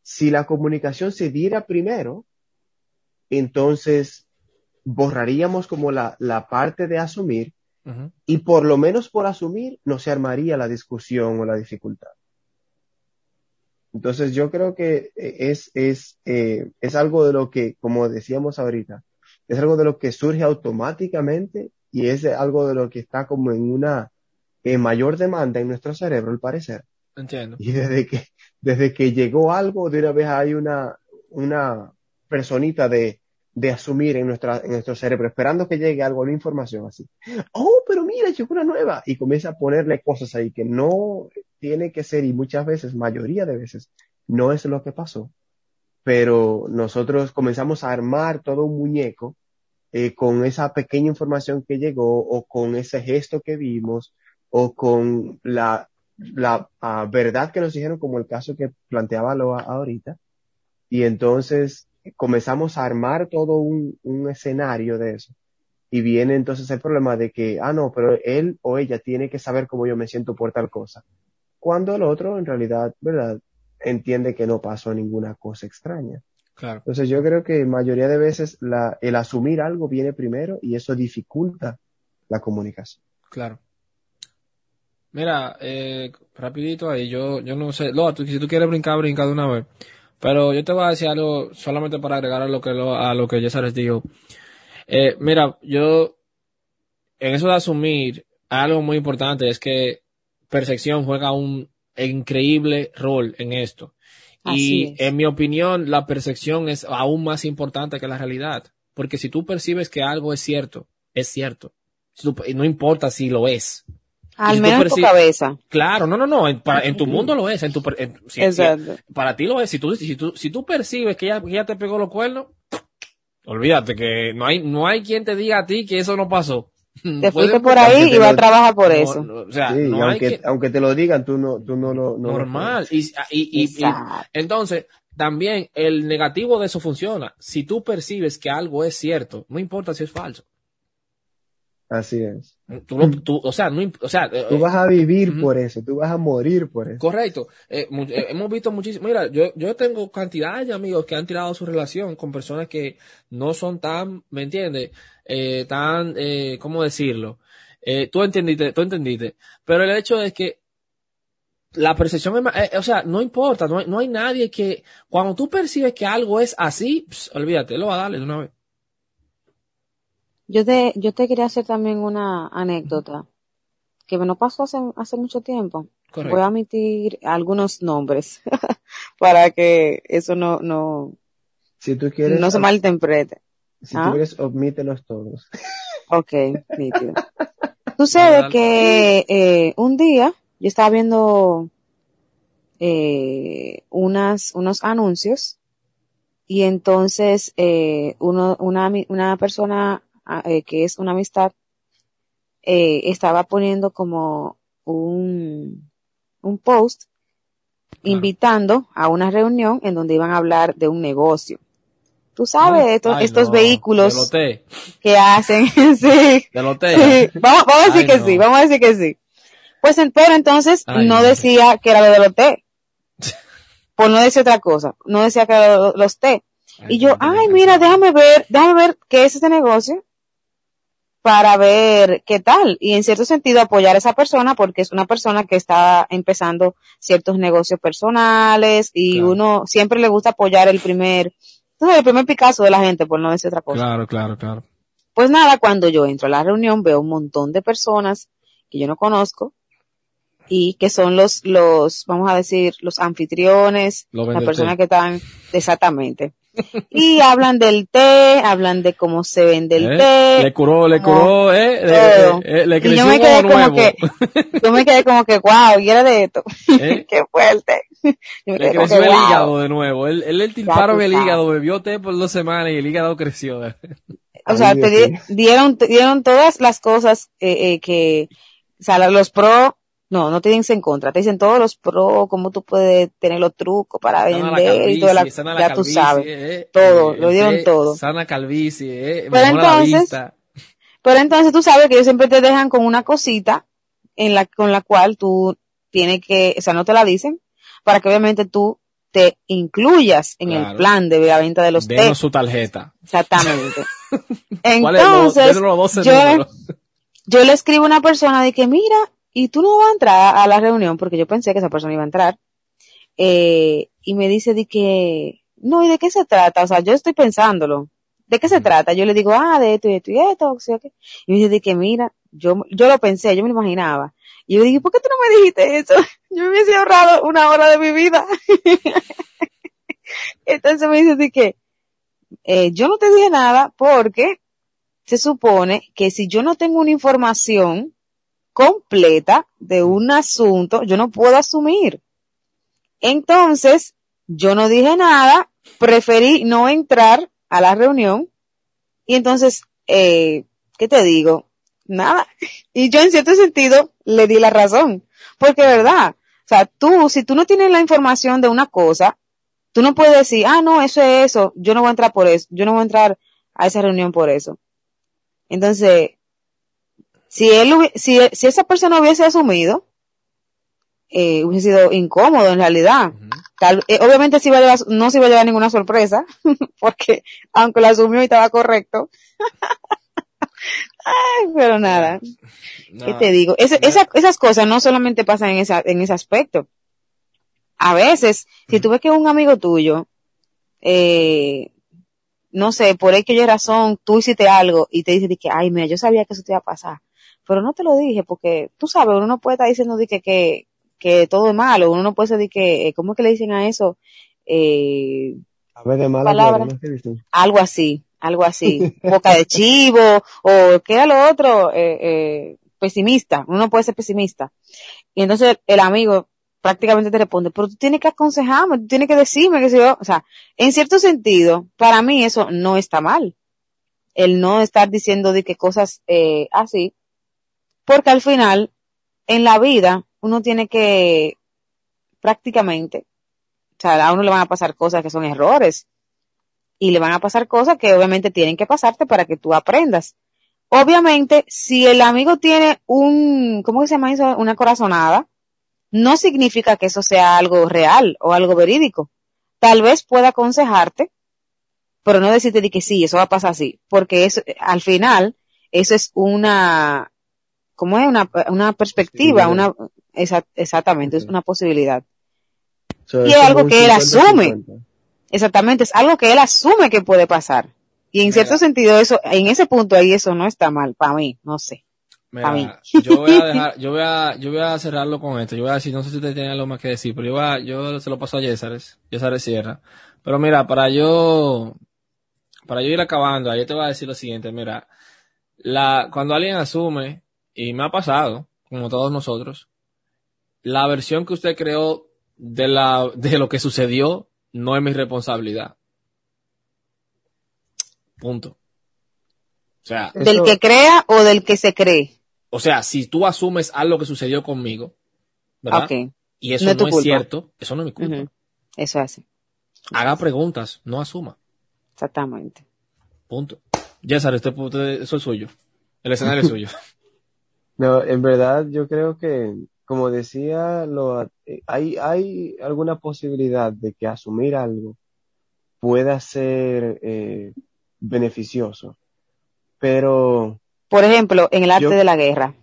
Si la comunicación se diera primero, entonces borraríamos como la, la parte de asumir y por lo menos por asumir no se armaría la discusión o la dificultad. Entonces yo creo que eh, es, es, eh, es algo de lo que, como decíamos ahorita, es algo de lo que surge automáticamente y es algo de lo que está como en una eh, mayor demanda en nuestro cerebro, al parecer. Entiendo. Y desde que, desde que llegó algo, de una vez hay una, una personita de, de asumir en, nuestra, en nuestro cerebro, esperando que llegue algo, una información así. Oh, pero mira, llegó una nueva. Y comienza a ponerle cosas ahí que no tiene que ser, y muchas veces, mayoría de veces, no es lo que pasó. Pero nosotros comenzamos a armar todo un muñeco eh, con esa pequeña información que llegó, o con ese gesto que vimos, o con la la ah, verdad que nos dijeron, como el caso que planteaba Loa ahorita, y entonces comenzamos a armar todo un, un escenario de eso. Y viene entonces el problema de que, ah, no, pero él o ella tiene que saber cómo yo me siento por tal cosa. Cuando el otro, en realidad, ¿verdad? Entiende que no pasó ninguna cosa extraña. Claro. Entonces yo creo que mayoría de veces la, el asumir algo viene primero y eso dificulta la comunicación. Claro. Mira, eh, rapidito ahí, yo, yo no sé, Loa, tú, si tú quieres brincar, brinca de una vez. Pero yo te voy a decir algo solamente para agregar a lo que lo, a lo que César les dijo. Eh, mira, yo, en eso de asumir, algo muy importante es que percepción juega un increíble rol en esto. Así Y es. en mi opinión, la percepción es aún más importante que la realidad. Porque si tú percibes que algo es cierto, es cierto. No importa si lo es. Al menos en tu cabeza. Claro, no, no, no. En, para- en tu mundo lo es. En tu, per- en- si- si- Exacto. para ti lo es. Si tú, si tú, si tú percibes que ella, que ella te pegó los cuernos, olvídate que no hay, no hay quien te diga a ti que eso no pasó. Te fuiste por ahí y vas a trabajar por no, eso. no, o sea, Sí, no hay aunque, que, aunque te lo digan, tú no, tú no lo, no lo normal. Y, y, y- entonces, también el negativo de eso funciona. Si tú percibes que algo es cierto, no importa si es falso. Así es. Tú, lo- tú- o sea, no, o sea, eh, Tú vas a vivir Ujú. por eso, tú vas a morir por eso. Correcto. Eh, eh, hemos visto muchísimo. Mira, yo, yo tengo cantidad de amigos que han tirado su relación con personas que no son tan, ¿me entiendes? Eh, tan, eh, ¿cómo decirlo? Eh, tú entendiste, tú entendiste. Pero el hecho es que la percepción es, eh, o sea, no importa, no hay, no hay nadie que, cuando tú percibes que algo es así, ps, olvídate, lo va a darle de una vez. Yo te, yo te quería hacer también una anécdota que me no pasó hace, hace mucho tiempo. Correcto. Voy a omitir algunos nombres para que eso no, no, Si tú quieres, no se malinterprete. si ¿Ah? tú quieres, omítelos todos. Ok, nítido. Sucede que eh, un día yo estaba viendo eh, unas, unos anuncios y entonces eh, uno, una, una persona ah, eh, que es una amistad eh, estaba poniendo como un, un post invitando a una reunión en donde iban a hablar de un negocio. Tú sabes, estos, Ay, estos no, vehículos que hacen, sí. Sí, vamos, vamos a decir Ay, que no. sí, vamos a decir que sí. Pues, pero entonces Ay, no no. decía que era lo del té. Pues no decía otra cosa, no decía que era lo- los té. Y yo, ay, mira, déjame ver, déjame ver qué es ese negocio para ver qué tal. Y en cierto sentido apoyar a esa persona porque es una persona que está empezando ciertos negocios personales y Claro. uno siempre le gusta apoyar el primer, el primer Picasso de la gente, por no decir otra cosa. Claro, claro, claro. Pues nada, cuando yo entro a la reunión veo un montón de personas que yo no conozco y que son los, los, vamos a decir, los anfitriones, las personas que están, exactamente. Y hablan del té, hablan de cómo se vende el ¿Eh? té. Le curó, le como curó, eh, le, eh, le Y creció yo me quedé como nuevo. que, yo me quedé como que, wow, y era de esto. ¿Eh? Qué fuerte. Yo me Le creció que, el wow. hígado de nuevo. Él, él le tilparon el hígado, bebió té por dos semanas y el hígado creció. O sea, Ay, te dieron, dieron todas las cosas eh, eh, que, o sea, los pro, no, no te dicen en contra, te dicen todos los pro, cómo tú puedes tener los trucos para Sana vender y toda la, la ya tú sabes. eh, todo, eh, lo dieron todo. Sana calvicie, eh, Pero la entonces- vista. Pero entonces tú sabes que ellos siempre te dejan con una cosita en la, con la cual tú tienes que, o sea, no te la dicen, para que obviamente tú te incluyas en el plan de la venta de los. Denos su tarjeta. Exactamente. ¿Cuál es? Entonces, los 12 yo, yo le escribo a una persona de que, mira, y tú no vas a entrar a la reunión, porque yo pensé que esa persona iba a entrar, eh, y me dice de que, no, ¿y de qué se trata? O sea, yo estoy pensándolo. ¿De qué se trata? Yo le digo, ah, de esto y esto y esto, o sea. Y me dice de que, mira, yo, yo lo pensé, yo me lo imaginaba. Y yo dije, ¿por qué tú no me dijiste eso? Yo me hubiese ahorrado una hora de mi vida. Entonces me dice de que, eh, yo no te dije nada porque se supone que si yo no tengo una información completa de un asunto, yo no puedo asumir. Entonces, yo no dije nada, preferí no entrar a la reunión y entonces, eh, ¿qué te digo? Nada. Y yo en cierto sentido le di la razón, porque verdad, o sea, tú, si tú no tienes la información de una cosa, tú no puedes decir, ah, no, eso es eso, yo no voy a entrar por eso, yo no voy a entrar a esa reunión por eso. Entonces, si él, si, si esa persona hubiese asumido, eh, hubiese sido incómodo en realidad. Tal- eh, obviamente sí iba a llevar- no se iba a llevar ninguna sorpresa, porque aunque lo asumió y estaba correcto. Ay, pero nada, ¿qué No. te digo? Ese- esa- esas cosas no solamente pasan en, esa, en ese aspecto. A veces, si tú ves que un amigo tuyo, eh, no sé, por X y razón, tú hiciste algo y te dice de que, ay, mira, yo sabía que eso te iba a pasar, pero no te lo dije porque, tú sabes, uno no puede estar diciendo de que, que, que todo es malo, uno no puede ser de que, eh, ¿cómo es que le dicen a eso? Eh, A ver, de mala Palabra. algo así, algo así, boca de chivo, o qué era lo otro, eh, eh, pesimista, uno no puede ser pesimista. Y entonces el amigo prácticamente te responde, pero tú tienes que aconsejarme, tú tienes que decirme que si yo, o sea, en cierto sentido, para mí eso no está mal. El no estar diciendo de que cosas eh, así, porque al final, en la vida, uno tiene que prácticamente, o sea, a uno le van a pasar cosas que son errores y le van a pasar cosas que obviamente tienen que pasarte para que tú aprendas. Obviamente, si el amigo tiene un, ¿cómo se llama eso? Una corazonada, no significa que eso sea algo real o algo verídico. Tal vez pueda aconsejarte, pero no decirte de que sí, eso va a pasar así, porque eso, al final, eso es una, ¿cómo es? Una, una perspectiva, una, esa- exactamente, es una posibilidad. Y es como algo que él 50-50. asume. Exactamente, es algo que él asume que puede pasar. Y en Mira. cierto sentido, eso, en ese punto ahí eso no está mal, para mí, no sé. Mira, mí. yo voy a dejar, yo voy a, yo voy a cerrarlo con esto. Yo voy a decir, no sé si usted tiene algo más que decir, pero yo, voy a- yo se lo paso a Yesares, Yesares Sierra. Pero mira, para yo, para yo ir acabando, yo te voy a decir lo siguiente, mira, la, cuando alguien asume, y me ha pasado, como todos nosotros, la versión que usted creó de la, de lo que sucedió no es mi responsabilidad. Punto. O sea, Del Eso- que crea o del que se cree. O sea, si tú asumes algo que sucedió conmigo, ¿verdad? Ok. Y eso No no, es culpa. cierto, eso no es mi culpa. Ujú. Eso hace. Haga preguntas, no asuma. Exactamente. Punto. Este, usted- eso es suyo. El escenario es suyo. No, en verdad yo creo que, como decía, lo, eh, hay, hay alguna posibilidad de que asumir algo pueda ser eh, beneficioso, pero Por ejemplo, en el arte Yo- de la guerra.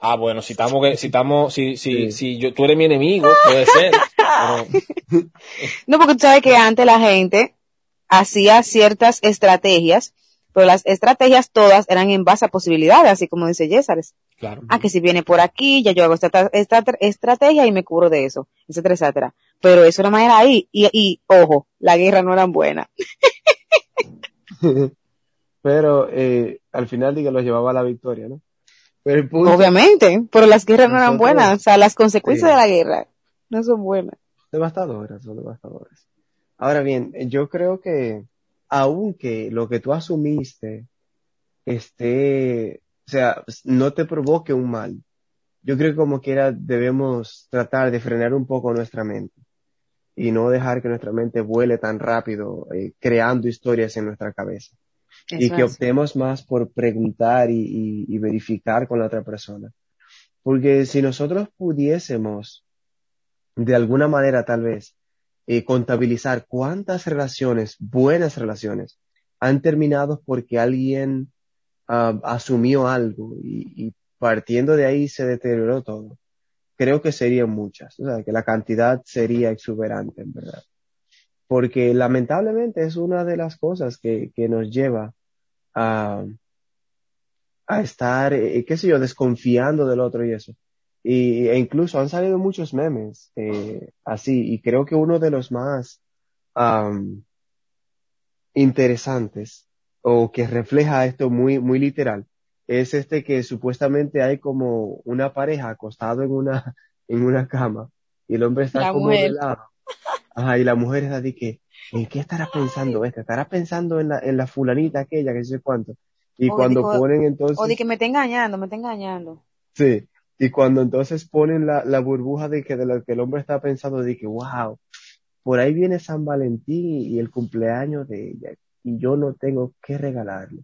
Ah, bueno, si estamos, si estamos, si, si, Sí. si yo, tú eres mi enemigo, puede ser. Pero, No, porque tú sabes que antes la gente hacía ciertas estrategias, pero las estrategias todas eran en base a posibilidades, así como dice Césares. claro. Ah, que si viene por aquí, ya yo hago esta, esta estrategia y me cubro de eso, etcétera, etcétera. Pero eso era ahí. Y, y ojo, la guerra no era buena. pero eh, al final diga lo llevaba a la victoria, ¿no? Pero el punto Obviamente, pero las guerras no eran buenas. O sea, las consecuencias Sí. de la guerra no son buenas. devastadoras, son devastadoras. Ahora bien, yo creo que aunque lo que tú asumiste esté, o sea, no te provoque un mal, yo creo que como quiera debemos tratar de frenar un poco nuestra mente y no dejar que nuestra mente vuele tan rápido eh, creando historias en nuestra cabeza y que es. optemos más por preguntar y, y- y verificar con la otra persona. Porque si nosotros pudiésemos, de alguna manera tal vez, eh, contabilizar cuántas relaciones, buenas relaciones, han terminado porque alguien ah, asumió algo y, partiendo de ahí se deterioró todo, creo que serían muchas. O sea, que la cantidad sería exuberante, en verdad. Porque lamentablemente es una de las cosas que, que nos lleva a, a estar, eh, qué sé yo, desconfiando del otro y eso. Y, e incluso han salido muchos memes eh, así, y creo que uno de los más am, interesantes o que refleja esto muy, muy literal es este que supuestamente hay como una pareja acostado en una, en una cama y el hombre está La como mujer. de lado. Ajá, y la mujer está de que, ¿en qué estará pensando este? ¿Estará pensando en la, en la fulanita aquella, que sé cuánto? Y O cuando ponen entonces... O de que me está engañando, me está engañando. Sí, y cuando entonces ponen la, la burbuja de que de lo que el hombre está pensando, de que, wow, por ahí viene San Valentín y, el cumpleaños de ella, y yo no tengo que regalarle.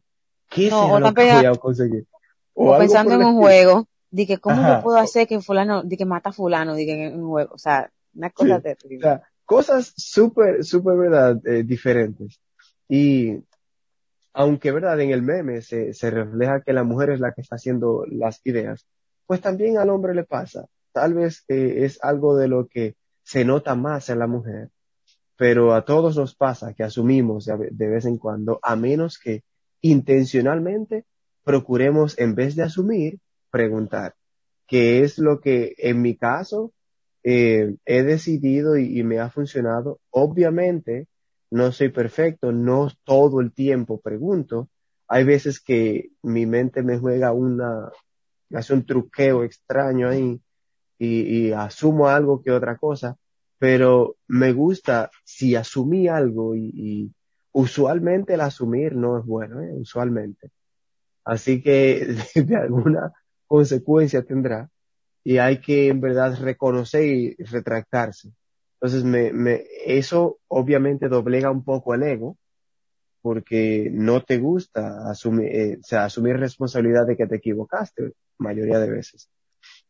¿Qué No, será lo que voy a conseguir? O, pensando en un estilo. juego, de que cómo Ajá. yo puedo hacer que fulano, de que mata a fulano, de que en un juego, o sea, una cosa Sí. terrible. O sea, cosas súper, súper, ¿verdad? Eh, diferentes. Y aunque, ¿verdad? En el meme se, se refleja que la mujer es la que está haciendo las ideas, pues también al hombre le pasa. Tal vez eh, es algo de lo que se nota más en la mujer, pero a todos nos pasa que asumimos de, vez en cuando, a menos que intencionalmente procuremos, en vez de asumir, preguntar, que es lo que en mi caso eh, he decidido y me ha funcionado. Obviamente, no soy perfecto, no todo el tiempo pregunto. Hay veces que mi mente me juega una, hace un truqueo extraño ahí y, asumo algo que otra cosa, pero me gusta si asumí algo y, usualmente el asumir no es bueno, ¿eh? usualmente. Así que de, de alguna consecuencia tendrá y hay que en verdad reconocer y retractarse. Entonces, me, me, eso obviamente doblega un poco el ego, porque no te gusta asumir, eh, o sea, asumir responsabilidad de que te equivocaste, mayoría de veces.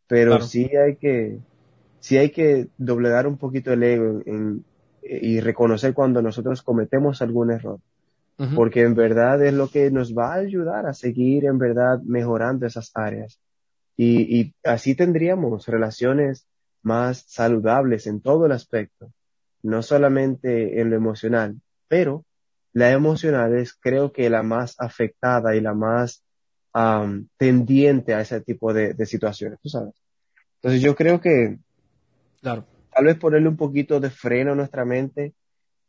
Pero Claro. sí hay que, sí hay que doblegar un poquito el ego en- en- y reconocer cuando nosotros cometemos algún error porque en verdad es lo que nos va a ayudar a seguir en verdad mejorando esas áreas. Y, y así tendríamos relaciones más saludables en todo el aspecto, no solamente en lo emocional, pero la emocional es creo que la más afectada y la más am, tendiente a ese tipo de, de situaciones, tú sabes. Entonces yo creo que Claro. tal vez ponerle un poquito de freno a nuestra mente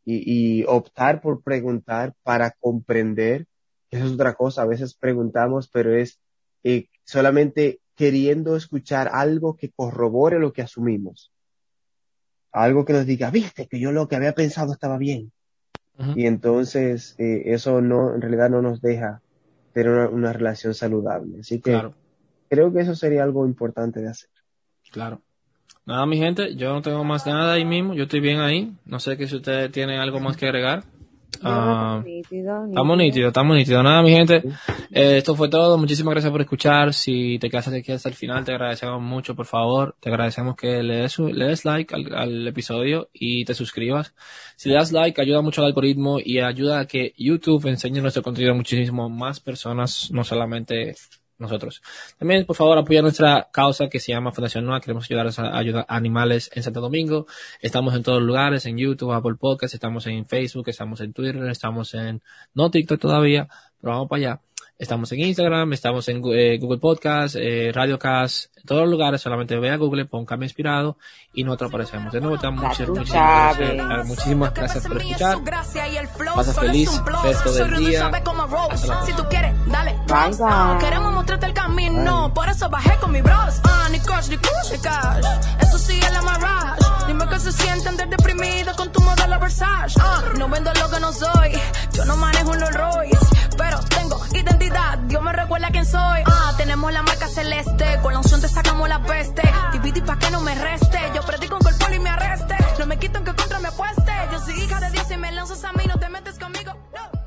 y, y optar por preguntar para comprender. Eso es otra cosa. A veces preguntamos, pero es eh, solamente queriendo escuchar algo que corrobore lo que asumimos. Algo que nos diga, viste, que yo lo que había pensado estaba bien. Y entonces eh, eso no, en realidad no nos deja tener una, una relación saludable. Así que Claro, creo que eso sería algo importante de hacer. claro. Nada, mi gente, yo no tengo más nada ahí mismo, yo estoy bien ahí. No sé que si ustedes tienen algo más que agregar. Ah, Nítido, Estamos nítido. nítidos, estamos nítidos. Nada, mi gente. eh, esto fue todo. Muchísimas gracias por escuchar. Si te quedas aquí hasta el final, te agradecemos mucho, por favor. Te agradecemos que le des, le des like al, al episodio y te suscribas. Si le das like, ayuda mucho al algoritmo y ayuda a que YouTube enseñe nuestro contenido a muchísimo más personas, no solamente nosotros. También, por favor, apoya nuestra causa que se llama Fundación NOA. Queremos ayudar a ayudar animales en Santo Domingo. Estamos en todos los lugares, en YouTube, Apple Podcast, estamos en Facebook, estamos en Twitter, estamos en, no TikTok todavía, pero vamos para allá. Estamos en Instagram, estamos en eh, Google Podcast, eh, Radiocast, en todos los lugares, solamente ve a Google, pon Cambio Inspirado y nosotros aparecemos. De nuevo, te damos Ya muchas, muchísimas, gracias, muchísimas gracias por escuchar. Pasa feliz resto del día. Hasta la próxima. Si tú quieres, dale. Bye, Bronx, bye. Queremos mostrarte el camino. Por eso bajé con mi bros. Ni coach, ni coach, ni cash. Eso sí es la marrage. Dime que se siente andar deprimido con tu modelo Versace. Ah, no vendo lo que no soy. Yo no manejo un Rolls Royce. Pero tengo identidad. Dios me recuerda quién soy. Ah, tenemos la marca celeste. Con la unción te sacamos la peste. Divide pa' que no me reste. Yo predico con el y me arreste. No me quito que contra me apueste. Yo soy hija de Dios y me lanzas a mí. No te metes conmigo. No.